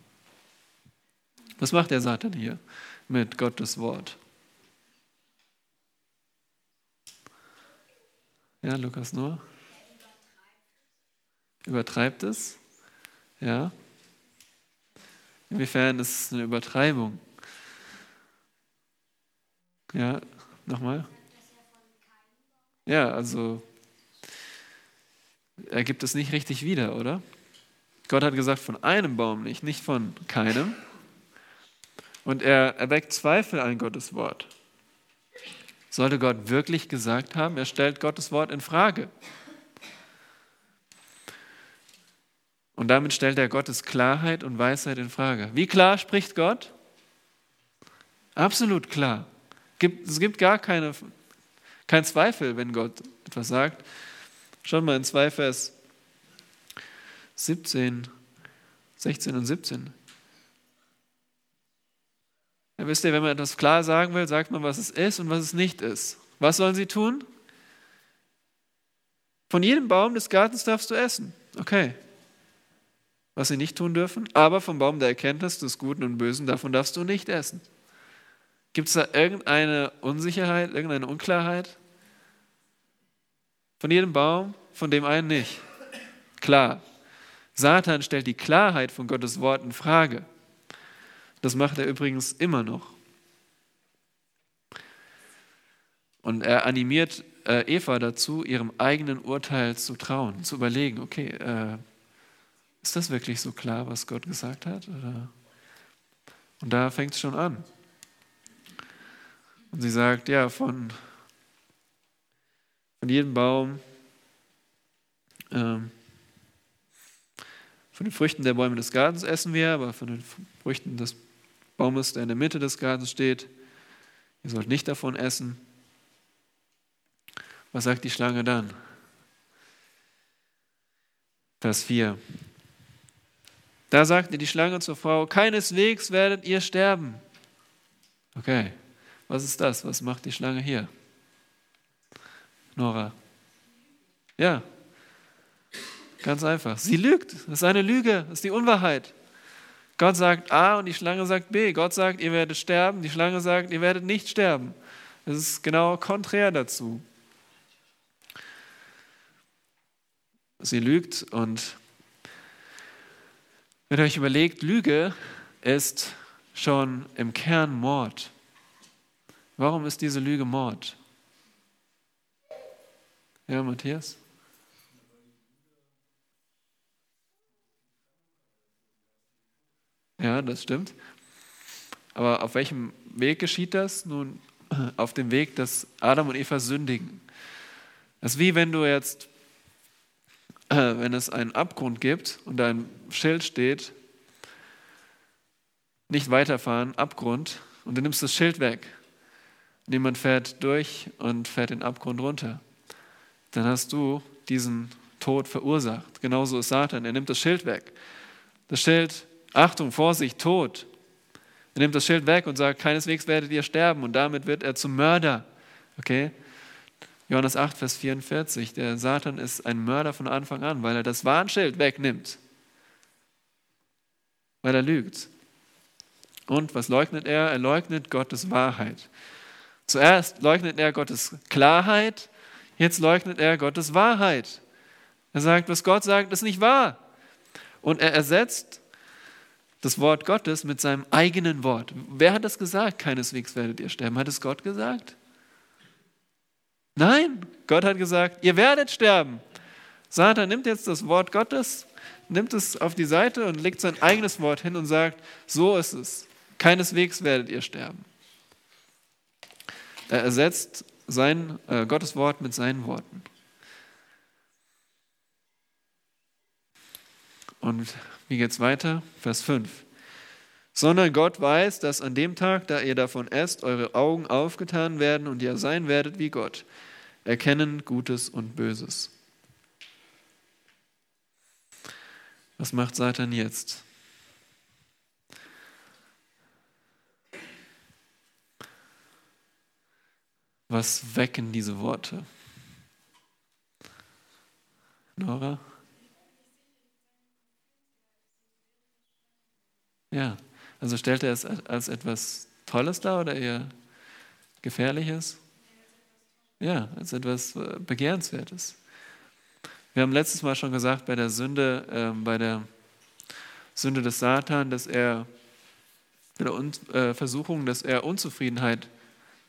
Was macht der Satan hier mit Gottes Wort? Ja, Lukas nur. Übertreibt es? Ja. Inwiefern ist es eine Übertreibung? Ja, nochmal. Ja, also er gibt es nicht richtig wieder, oder? Gott hat gesagt, von einem Baum nicht, nicht von keinem. Und er erweckt Zweifel an Gottes Wort. Sollte Gott wirklich gesagt haben, er stellt Gottes Wort in Frage. Und damit stellt er Gottes Klarheit und Weisheit in Frage. Wie klar spricht Gott? Absolut klar. Es gibt gar keine kein Zweifel, wenn Gott etwas sagt. Schaut mal in 2 Vers 17, 16 und 17. Ja, wisst ihr, wenn man etwas klar sagen will, sagt man, was es ist und was es nicht ist. Was sollen sie tun? Von jedem Baum des Gartens darfst du essen. Okay. Was sie nicht tun dürfen, aber vom Baum der Erkenntnis des Guten und Bösen, davon darfst du nicht essen. Gibt es da irgendeine Unsicherheit, irgendeine Unklarheit? Von jedem Baum, von dem einen nicht. Klar. Satan stellt die Klarheit von Gottes Wort in Frage. Das macht er übrigens immer noch. Und er animiert äh, Eva dazu, ihrem eigenen Urteil zu trauen, zu überlegen, okay, äh, ist das wirklich so klar, was Gott gesagt hat? Oder? Und da fängt es schon an. Und sie sagt, ja, von, von jedem Baum, ähm, von den Früchten der Bäume des Gartens essen wir, aber von den Früchten des Baumes, der in der Mitte des Gartens steht, ihr sollt nicht davon essen. Was sagt die Schlange dann? Vers 4. Da sagte die Schlange zur Frau, keineswegs werdet ihr sterben. Okay, was ist das? Was macht die Schlange hier? Nora. Ja, ganz einfach. Sie lügt. Das ist eine Lüge, das ist die Unwahrheit. Gott sagt A und die Schlange sagt B. Gott sagt, ihr werdet sterben, die Schlange sagt, ihr werdet nicht sterben. Das ist genau konträr dazu. Sie lügt und wenn ihr euch überlegt, Lüge ist schon im Kern Mord. Warum ist diese Lüge Mord? Ja, Matthias? Ja, das stimmt. Aber auf welchem Weg geschieht das? Nun, auf dem Weg, dass Adam und Eva sündigen. Das ist wie wenn du jetzt äh, wenn es einen Abgrund gibt und ein Schild steht, nicht weiterfahren, Abgrund, und du nimmst das Schild weg. Und jemand fährt durch und fährt den Abgrund runter. Dann hast du diesen Tod verursacht. Genauso ist Satan. Er nimmt das Schild weg. Das Schild, Achtung, Vorsicht, Tod. Er nimmt das Schild weg und sagt, keineswegs werdet ihr sterben. Und damit wird er zum Mörder. Okay? Johannes 8, Vers 44, der Satan ist ein Mörder von Anfang an, weil er das Warnschild wegnimmt, weil er lügt. Und was leugnet er? Er leugnet Gottes Wahrheit. Zuerst leugnet er Gottes Klarheit, jetzt leugnet er Gottes Wahrheit. Er sagt, was Gott sagt, ist nicht wahr. Und er ersetzt das Wort Gottes mit seinem eigenen Wort. Wer hat das gesagt? Keineswegs werdet ihr sterben. Hat es Gott gesagt? Nein, Gott hat gesagt, ihr werdet sterben. Satan nimmt jetzt das Wort Gottes, nimmt es auf die Seite und legt sein eigenes Wort hin und sagt, so ist es. Keineswegs werdet ihr sterben. Er ersetzt sein, äh, Gottes Wort mit seinen Worten. Und wie geht's weiter? Vers 5. Sondern Gott weiß, dass an dem Tag, da ihr davon esst, eure Augen aufgetan werden und ihr sein werdet wie Gott, erkennen Gutes und Böses. Was macht Satan jetzt? Was wecken diese Worte? Nora? Ja, also stellt er es als etwas Tolles dar oder eher Gefährliches? Ja, als etwas äh, Begehrenswertes. Wir haben letztes Mal schon gesagt, bei der Sünde, äh, bei der Sünde des Satan, dass er, bei der Un äh, Versuchung, dass er Unzufriedenheit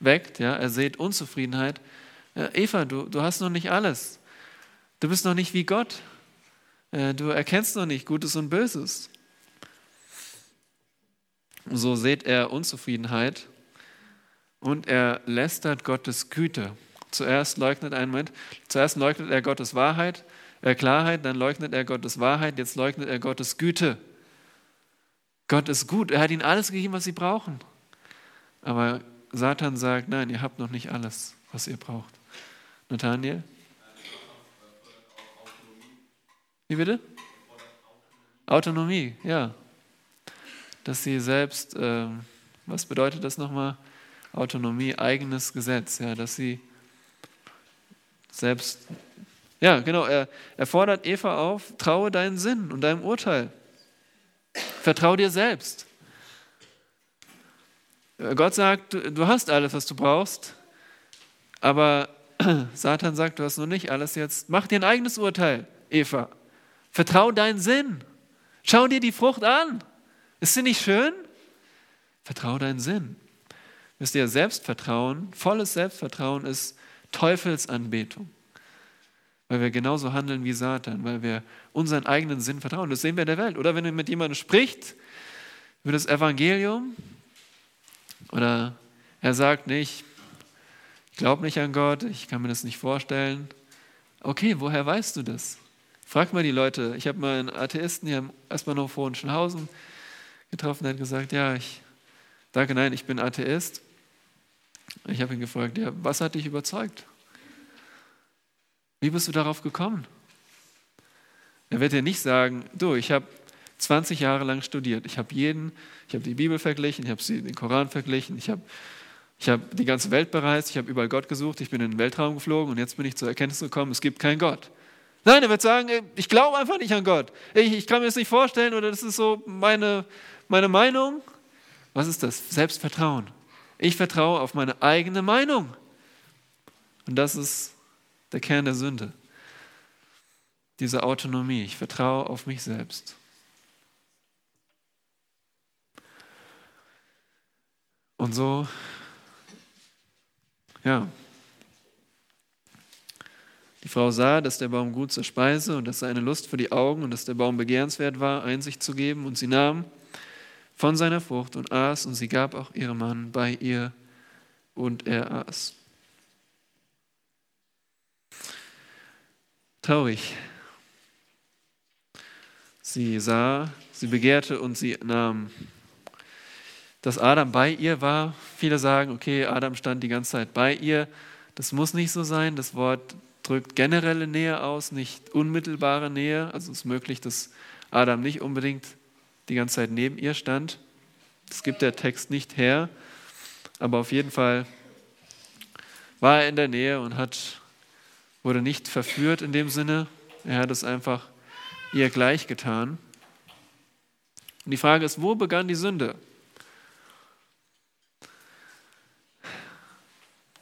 weckt. Ja? Er sieht Unzufriedenheit. Ja, Eva, du, du hast noch nicht alles. Du bist noch nicht wie Gott. Äh, du erkennst noch nicht Gutes und Böses. So sieht er Unzufriedenheit und er lästert Gottes Güte. Zuerst leugnet einen Moment, zuerst leugnet er Gottes Wahrheit, äh Klarheit, dann leugnet er Gottes Wahrheit, jetzt leugnet er Gottes Güte. Gott ist gut, er hat ihnen alles gegeben, was sie brauchen. Aber Satan sagt, nein, ihr habt noch nicht alles, was ihr braucht. Nathaniel? Wie bitte? Autonomie, ja. Dass sie selbst, äh, was bedeutet das nochmal? Autonomie, eigenes Gesetz, ja, dass sie selbst, ja, genau, er, er fordert Eva auf, traue deinen Sinn und deinem Urteil. Vertrau dir selbst. Gott sagt, du hast alles, was du brauchst, aber Satan sagt, du hast noch nicht alles jetzt. Mach dir ein eigenes Urteil, Eva. Vertrau deinen Sinn. Schau dir die Frucht an. Ist sie nicht schön? Vertrau deinen Sinn. Wisst ihr, Selbstvertrauen, volles Selbstvertrauen ist Teufelsanbetung. Weil wir genauso handeln wie Satan, weil wir unseren eigenen Sinn vertrauen. Das sehen wir in der Welt. Oder wenn ihr mit jemandem spricht über das Evangelium, oder er sagt nicht, ich glaube nicht an Gott, ich kann mir das nicht vorstellen. Okay, woher weißt du das? Frag mal die Leute. Ich habe mal einen Atheisten hier im S-Bahnhof Hohenschönhausen getroffen, der hat gesagt, ja, ich sage, nein, ich bin Atheist. Ich habe ihn gefragt, ja, was hat dich überzeugt? Wie bist du darauf gekommen? Er wird dir nicht sagen, du, ich habe 20 Jahre lang studiert. Ich habe jeden, ich habe die Bibel verglichen, ich habe den Koran verglichen, ich habe ich hab die ganze Welt bereist, ich habe überall Gott gesucht, ich bin in den Weltraum geflogen und jetzt bin ich zur Erkenntnis gekommen, es gibt keinen Gott. Nein, er wird sagen, ich glaube einfach nicht an Gott. Ich, ich kann mir das nicht vorstellen oder das ist so meine, meine Meinung. Was ist das? Selbstvertrauen. Ich vertraue auf meine eigene Meinung. Und das ist der Kern der Sünde. Diese Autonomie. Ich vertraue auf mich selbst. Und so, ja, die Frau sah, dass der Baum gut zur Speise und dass er eine Lust für die Augen und dass der Baum begehrenswert war, Einsicht zu geben. Und sie nahm von seiner Frucht und aß und sie gab auch ihrem Mann bei ihr und er aß. Traurig. Sie sah, sie begehrte und sie nahm dass Adam bei ihr war. Viele sagen, okay, Adam stand die ganze Zeit bei ihr. Das muss nicht so sein. Das Wort drückt generelle Nähe aus, nicht unmittelbare Nähe. Also es ist möglich, dass Adam nicht unbedingt die ganze Zeit neben ihr stand. Das gibt der Text nicht her. Aber auf jeden Fall war er in der Nähe und hat, wurde nicht verführt in dem Sinne. Er hat es einfach ihr gleich getan. Und die Frage ist, wo begann die Sünde?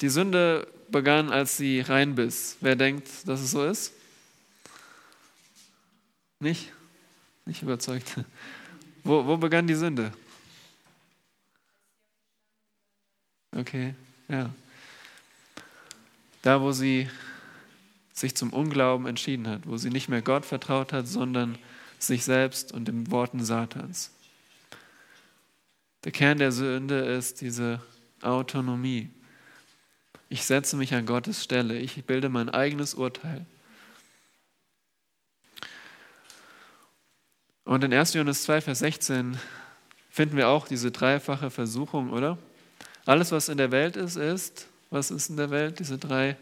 Die Sünde begann, als sie reinbiss. Wer denkt, dass es so ist? Nicht? Nicht überzeugt. Wo, wo begann die Sünde? Okay, ja. Da, wo sie sich zum Unglauben entschieden hat, wo sie nicht mehr Gott vertraut hat, sondern sich selbst und den Worten Satans. Der Kern der Sünde ist diese Autonomie. Ich setze mich an Gottes Stelle. Ich bilde mein eigenes Urteil. Und in 1. Johannes 2, Vers 16 finden wir auch diese dreifache Versuchung, oder? Alles, was in der Welt ist, ist, was ist in der Welt? Diese drei,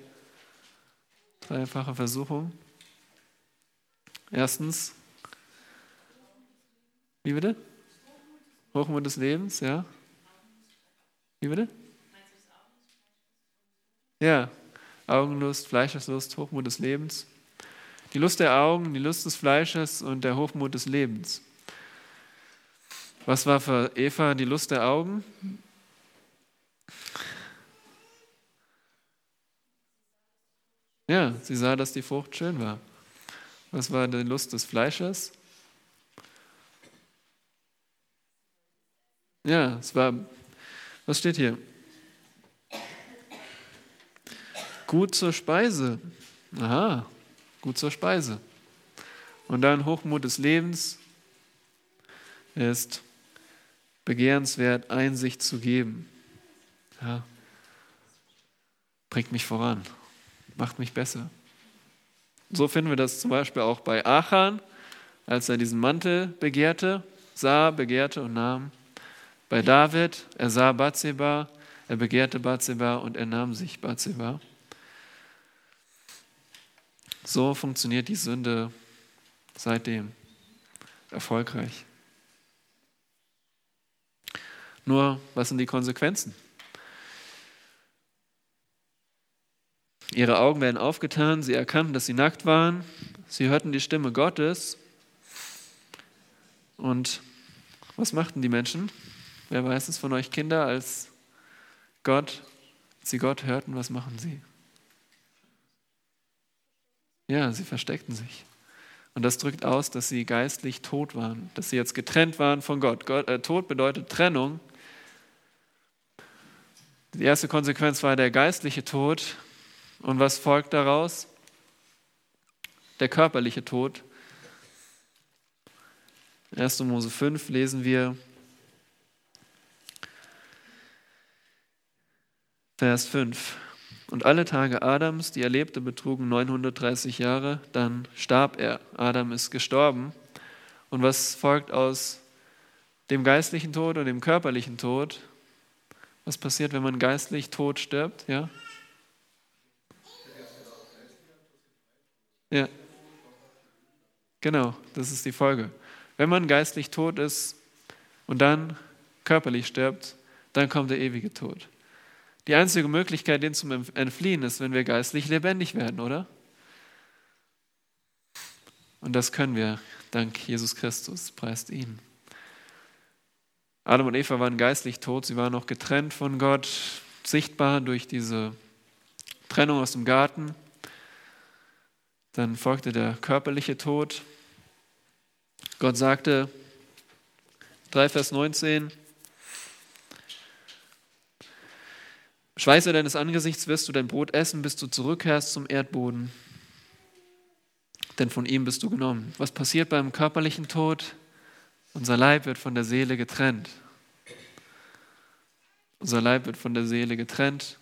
dreifache Versuchung. Erstens, wie bitte? Hochmut des Lebens, ja. Wie bitte? Ja, Augenlust, Fleischeslust, Hochmut des Lebens. Die Lust der Augen, die Lust des Fleisches und der Hochmut des Lebens. Was war für Eva die Lust der Augen? Ja, sie sah, dass die Frucht schön war. Was war die Lust des Fleisches? Ja, es war, was steht hier? Gut zur Speise. Aha, gut zur Speise. Und dann Hochmut des Lebens ist begehrenswert, Einsicht zu geben. Ja. Bringt mich voran, macht mich besser. So finden wir das zum Beispiel auch bei Achan, als er diesen Mantel begehrte, sah, begehrte und nahm. Bei David, er sah Bathseba, er begehrte Bathseba und er nahm sich Bathseba. So funktioniert die Sünde seitdem erfolgreich. Nur, was sind die Konsequenzen? Ihre Augen werden aufgetan, sie erkannten, dass sie nackt waren, sie hörten die Stimme Gottes. Und was machten die Menschen? Wer weiß es von euch Kinder, als Gott, sie Gott hörten, was machen sie? Ja, sie versteckten sich. Und das drückt aus, dass sie geistlich tot waren, dass sie jetzt getrennt waren von Gott. Gott äh, Tod bedeutet Trennung. Die erste Konsequenz war der geistliche Tod. Und was folgt daraus? Der körperliche Tod. 1. Mose 5 lesen wir Vers 5. Und alle Tage Adams, die er lebte, betrugen 930 Jahre, dann starb er. Adam ist gestorben. Und was folgt aus dem geistlichen Tod und dem körperlichen Tod? Was passiert, wenn man geistlich tot stirbt? Ja? Ja. Genau, das ist die Folge. Wenn man geistlich tot ist und dann körperlich stirbt, dann kommt der ewige Tod. Die einzige Möglichkeit, den zu entfliehen, ist, wenn wir geistlich lebendig werden, oder? Und das können wir dank Jesus Christus, preist ihn. Adam und Eva waren geistlich tot, sie waren noch getrennt von Gott, sichtbar durch diese Trennung aus dem Garten. Dann folgte der körperliche Tod. Gott sagte, 3 Vers 19, Schweiße deines Angesichts wirst du dein Brot essen, bis du zurückkehrst zum Erdboden. Denn von ihm bist du genommen. Was passiert beim körperlichen Tod? Unser Leib wird von der Seele getrennt. Unser Leib wird von der Seele getrennt.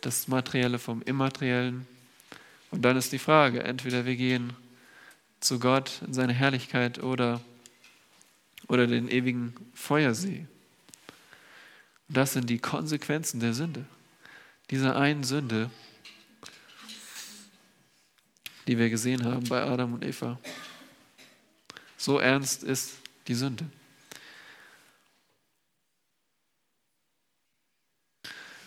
Das Materielle vom Immateriellen. Und dann ist die Frage, entweder wir gehen zu Gott in seine Herrlichkeit oder, oder den ewigen Feuersee. Das sind die Konsequenzen der Sünde. Dieser einen Sünde, die wir gesehen haben bei Adam und Eva. So ernst ist die Sünde.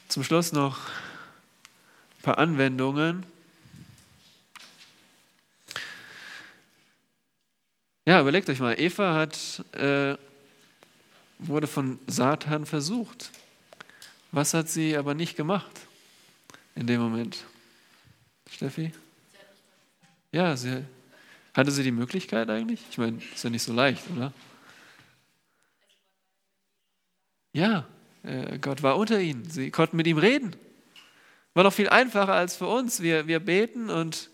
Zum Schluss noch ein paar Anwendungen. Ja, überlegt euch mal, Eva hat äh, wurde von Satan versucht. Was hat sie aber nicht gemacht in dem Moment? Steffi? Ja, sie, hatte sie die Möglichkeit eigentlich? Ich meine, ist ja nicht so leicht, oder? Ja, äh, Gott war unter ihnen. Sie konnten mit ihm reden. War noch viel einfacher als für uns. Wir, wir beten und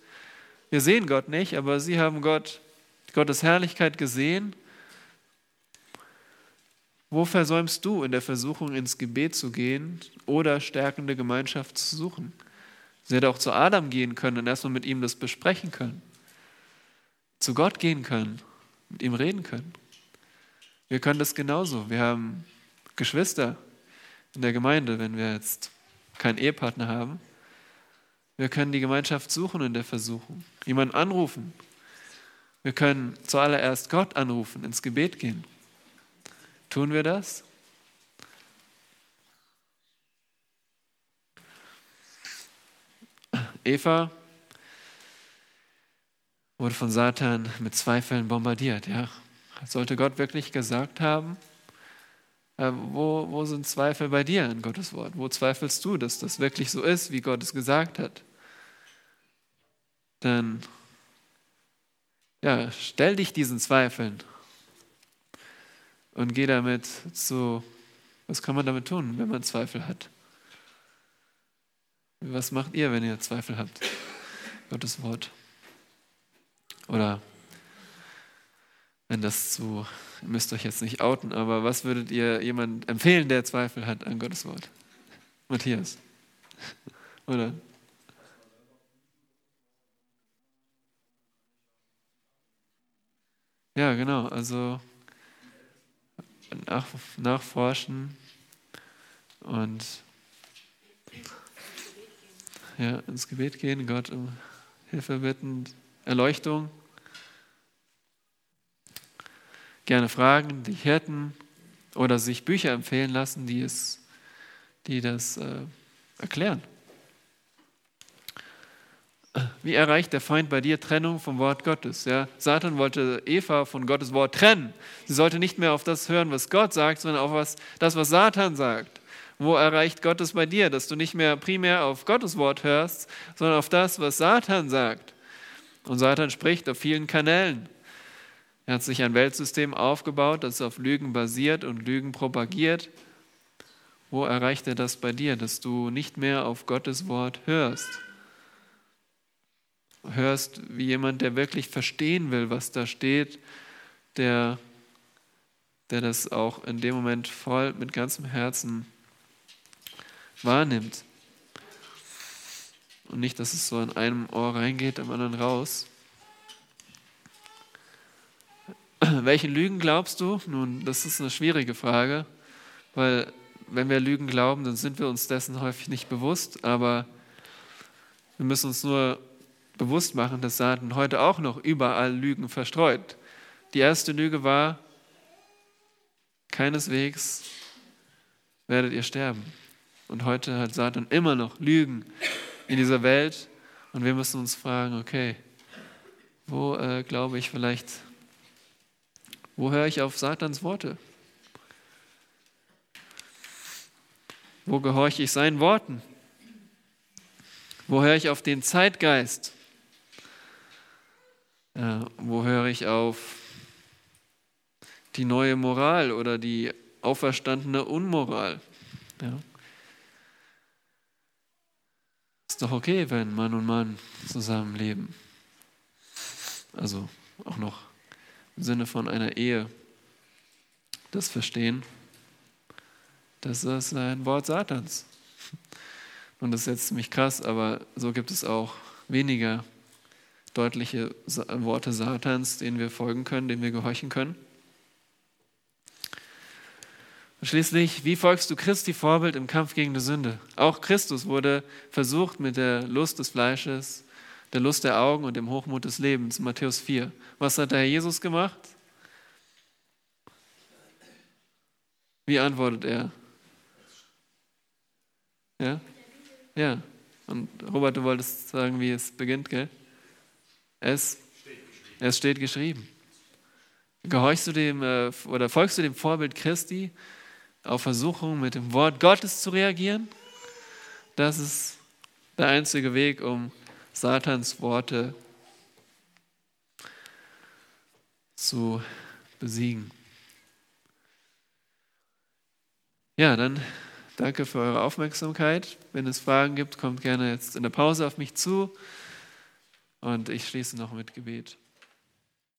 wir sehen Gott nicht, aber sie haben Gott, Gottes Herrlichkeit gesehen wo versäumst du in der Versuchung, ins Gebet zu gehen oder stärkende Gemeinschaft zu suchen? Sie hätte auch zu Adam gehen können und erstmal mit ihm das besprechen können. Zu Gott gehen können, mit ihm reden können. Wir können das genauso. Wir haben Geschwister in der Gemeinde, wenn wir jetzt keinen Ehepartner haben. Wir können die Gemeinschaft suchen in der Versuchung, jemanden anrufen. Wir können zuallererst Gott anrufen, ins Gebet gehen. Tun wir das? Eva wurde von Satan mit Zweifeln bombardiert. Ja? Sollte Gott wirklich gesagt haben? Äh, wo, wo sind Zweifel bei dir in Gottes Wort? Wo zweifelst du, dass das wirklich so ist, wie Gott es gesagt hat? Dann ja, stell dich diesen Zweifeln und geh damit zu, was kann man damit tun, wenn man Zweifel hat? Was macht ihr, wenn ihr Zweifel habt? Gottes Wort. Oder wenn das zu, ihr müsst euch jetzt nicht outen, aber was würdet ihr jemand empfehlen, der Zweifel hat an Gottes Wort? Matthias. Oder? Ja, genau. Also nach, nachforschen und ja, ins Gebet gehen, Gott um Hilfe bitten, Erleuchtung. Gerne fragen, die Hirten oder sich Bücher empfehlen lassen, die, es, die das äh, erklären. Wie erreicht der Feind bei dir Trennung vom Wort Gottes? Ja, Satan wollte Eva von Gottes Wort trennen. Sie sollte nicht mehr auf das hören, was Gott sagt, sondern auf was, das, was Satan sagt. Wo erreicht Gott es bei dir, dass du nicht mehr primär auf Gottes Wort hörst, sondern auf das, was Satan sagt? Und Satan spricht auf vielen Kanälen. Er hat sich ein Weltsystem aufgebaut, das auf Lügen basiert und Lügen propagiert. Wo erreicht er das bei dir, dass du nicht mehr auf Gottes Wort hörst? Hörst wie jemand, der wirklich verstehen will, was da steht, der, der das auch in dem Moment voll mit ganzem Herzen wahrnimmt. Und nicht, dass es so in einem Ohr reingeht, im anderen raus. Welchen Lügen glaubst du? Nun, das ist eine schwierige Frage, weil wenn wir Lügen glauben, dann sind wir uns dessen häufig nicht bewusst, aber wir müssen uns nur bewusst machen, dass Satan heute auch noch überall Lügen verstreut. Die erste Lüge war, keineswegs werdet ihr sterben. Und heute hat Satan immer noch Lügen in dieser Welt und wir müssen uns fragen, okay, wo äh, glaube ich vielleicht, wo höre ich auf Satans Worte? Wo gehorche ich seinen Worten? Wo höre ich auf den Zeitgeist? Ja, wo höre ich auf die neue Moral oder die auferstandene Unmoral? Ja. Ist doch okay, wenn Mann und Mann zusammenleben. Also auch noch im Sinne von einer Ehe das verstehen. Das ist ein Wort Satans. Und das ist jetzt ziemlich krass, aber so gibt es auch weniger deutliche Worte Satans, denen wir folgen können, denen wir gehorchen können. Und schließlich, wie folgst du Christi Vorbild im Kampf gegen die Sünde? Auch Christus wurde versucht mit der Lust des Fleisches, der Lust der Augen und dem Hochmut des Lebens. Matthäus 4. Was hat der Herr Jesus gemacht? Wie antwortet er? Ja? Ja. Und Robert, du wolltest sagen, wie es beginnt, gell? Es, es steht geschrieben. Gehorchst du dem äh, oder folgst du dem Vorbild Christi auf Versuchungen mit dem Wort Gottes zu reagieren? Das ist der einzige Weg, um Satans Worte zu besiegen. Ja, dann Danke für eure Aufmerksamkeit. Wenn es Fragen gibt, kommt gerne jetzt in der Pause auf mich zu. Und ich schließe noch mit Gebet.